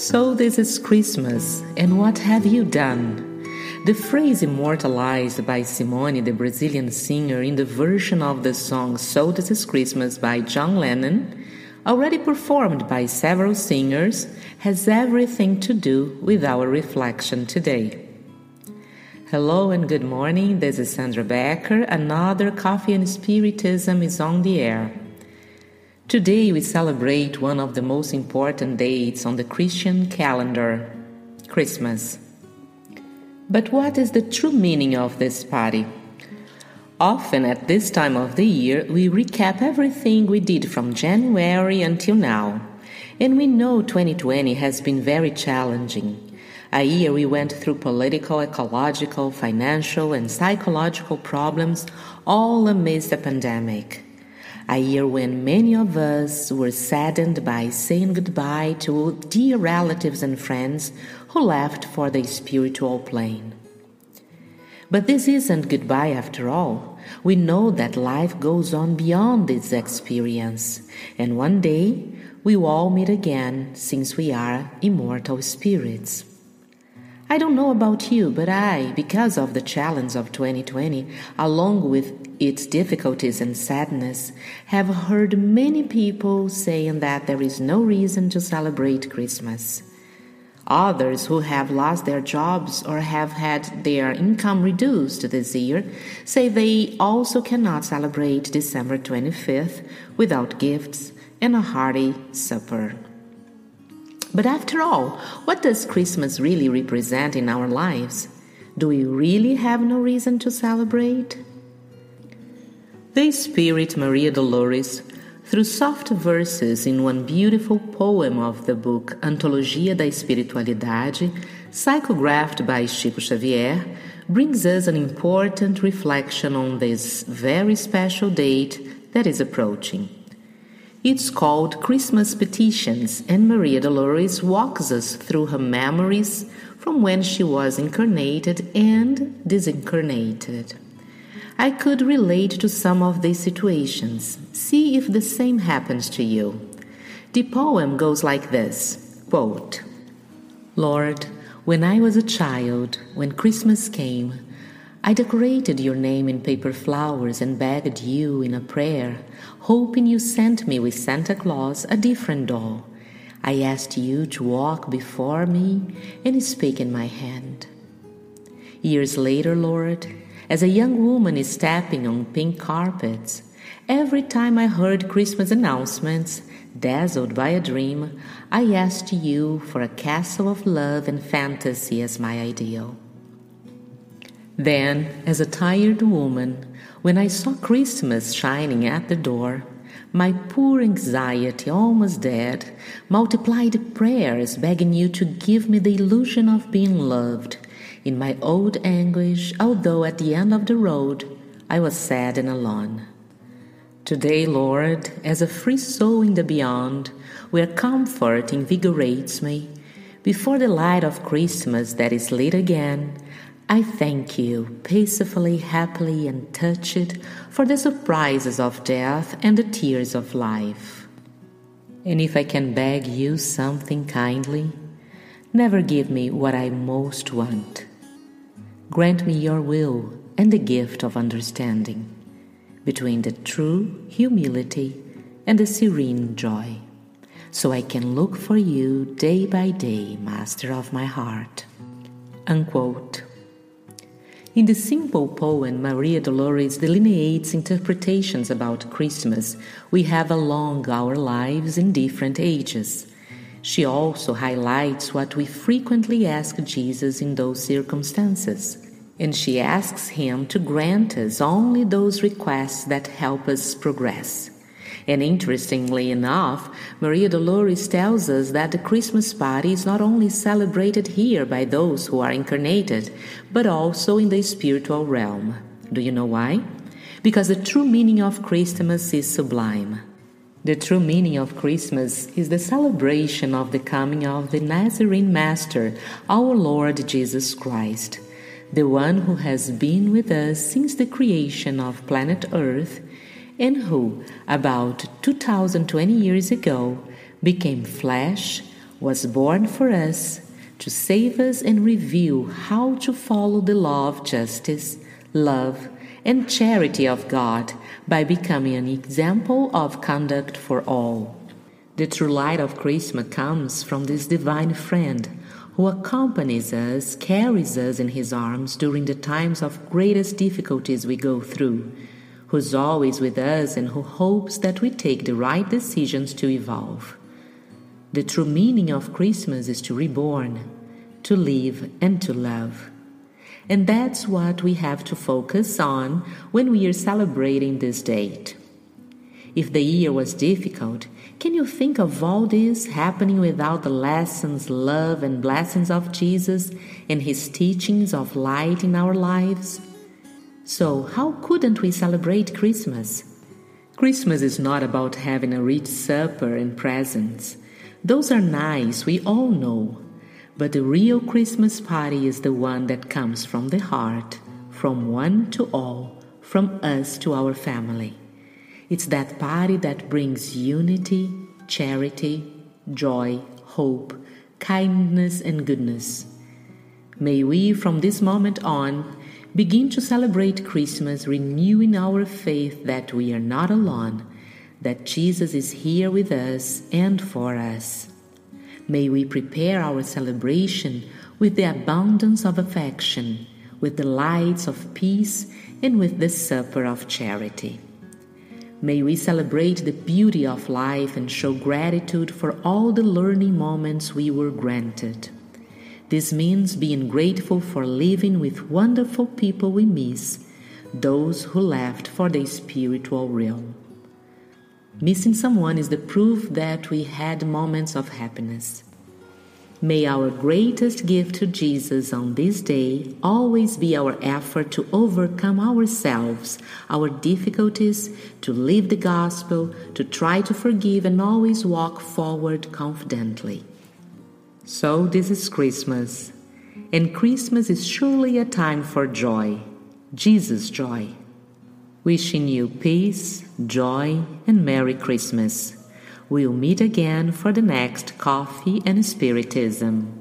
So this is Christmas, and what have you done? The phrase immortalized by Simone, the Brazilian singer, in the version of the song So This Is Christmas by John Lennon, already performed by several singers, has everything to do with our reflection today. Hello and good morning. This is Sandra Becker. Another Coffee and Spiritism is on the air. Today we celebrate one of the most important dates on the Christian calendar Christmas. But what is the true meaning of this party? Often at this time of the year, we recap everything we did from January until now. And we know 2020 has been very challenging. A year we went through political, ecological, financial, and psychological problems, all amidst a pandemic a year when many of us were saddened by saying goodbye to dear relatives and friends who left for the spiritual plane. But this isn't goodbye after all. We know that life goes on beyond this experience, and one day we will all meet again since we are immortal spirits. I don't know about you, but I, because of the challenge of 2020, along with its difficulties and sadness, have heard many people saying that there is no reason to celebrate Christmas. Others who have lost their jobs or have had their income reduced this year say they also cannot celebrate December 25th without gifts and a hearty supper. But after all, what does Christmas really represent in our lives? Do we really have no reason to celebrate? The Spirit Maria Dolores, through soft verses in one beautiful poem of the book Antologia da Espiritualidade, psychographed by Chico Xavier, brings us an important reflection on this very special date that is approaching. It's called Christmas Petitions, and Maria Dolores walks us through her memories from when she was incarnated and disincarnated. I could relate to some of these situations. See if the same happens to you. The poem goes like this quote, Lord, when I was a child, when Christmas came, I decorated your name in paper flowers and begged you in a prayer, hoping you sent me with Santa Claus a different doll. I asked you to walk before me and speak in my hand. Years later, Lord, as a young woman is stepping on pink carpets, every time I heard Christmas announcements, dazzled by a dream, I asked you for a castle of love and fantasy as my ideal. Then, as a tired woman, when I saw Christmas shining at the door, my poor anxiety, almost dead, multiplied prayers begging you to give me the illusion of being loved. In my old anguish, although at the end of the road, I was sad and alone. Today, Lord, as a free soul in the beyond, where comfort invigorates me, before the light of Christmas that is lit again, I thank you, peacefully, happily, and touched for the surprises of death and the tears of life. And if I can beg you something kindly, never give me what I most want. Grant me your will and the gift of understanding between the true humility and the serene joy, so I can look for you day by day, Master of my heart. Unquote. In the simple poem, Maria Dolores delineates interpretations about Christmas we have along our lives in different ages. She also highlights what we frequently ask Jesus in those circumstances, and she asks him to grant us only those requests that help us progress. And interestingly enough, Maria Dolores tells us that the Christmas party is not only celebrated here by those who are incarnated, but also in the spiritual realm. Do you know why? Because the true meaning of Christmas is sublime. The true meaning of Christmas is the celebration of the coming of the Nazarene Master, our Lord Jesus Christ, the one who has been with us since the creation of planet Earth and who, about 2020 years ago, became flesh, was born for us to save us and reveal how to follow the law of justice, love, and charity of God by becoming an example of conduct for all. The true light of Christmas comes from this divine friend who accompanies us, carries us in his arms during the times of greatest difficulties we go through, who's always with us and who hopes that we take the right decisions to evolve. The true meaning of Christmas is to reborn, to live, and to love. And that's what we have to focus on when we are celebrating this date. If the year was difficult, can you think of all this happening without the lessons, love, and blessings of Jesus and his teachings of light in our lives? So, how couldn't we celebrate Christmas? Christmas is not about having a rich supper and presents. Those are nice, we all know. But the real Christmas party is the one that comes from the heart, from one to all, from us to our family. It's that party that brings unity, charity, joy, hope, kindness, and goodness. May we, from this moment on, begin to celebrate Christmas, renewing our faith that we are not alone, that Jesus is here with us and for us. May we prepare our celebration with the abundance of affection, with the lights of peace, and with the supper of charity. May we celebrate the beauty of life and show gratitude for all the learning moments we were granted. This means being grateful for living with wonderful people we miss, those who left for the spiritual realm. Missing someone is the proof that we had moments of happiness. May our greatest gift to Jesus on this day always be our effort to overcome ourselves, our difficulties, to live the gospel, to try to forgive, and always walk forward confidently. So, this is Christmas, and Christmas is surely a time for joy, Jesus' joy. Wishing you peace, joy, and Merry Christmas. We'll meet again for the next Coffee and Spiritism.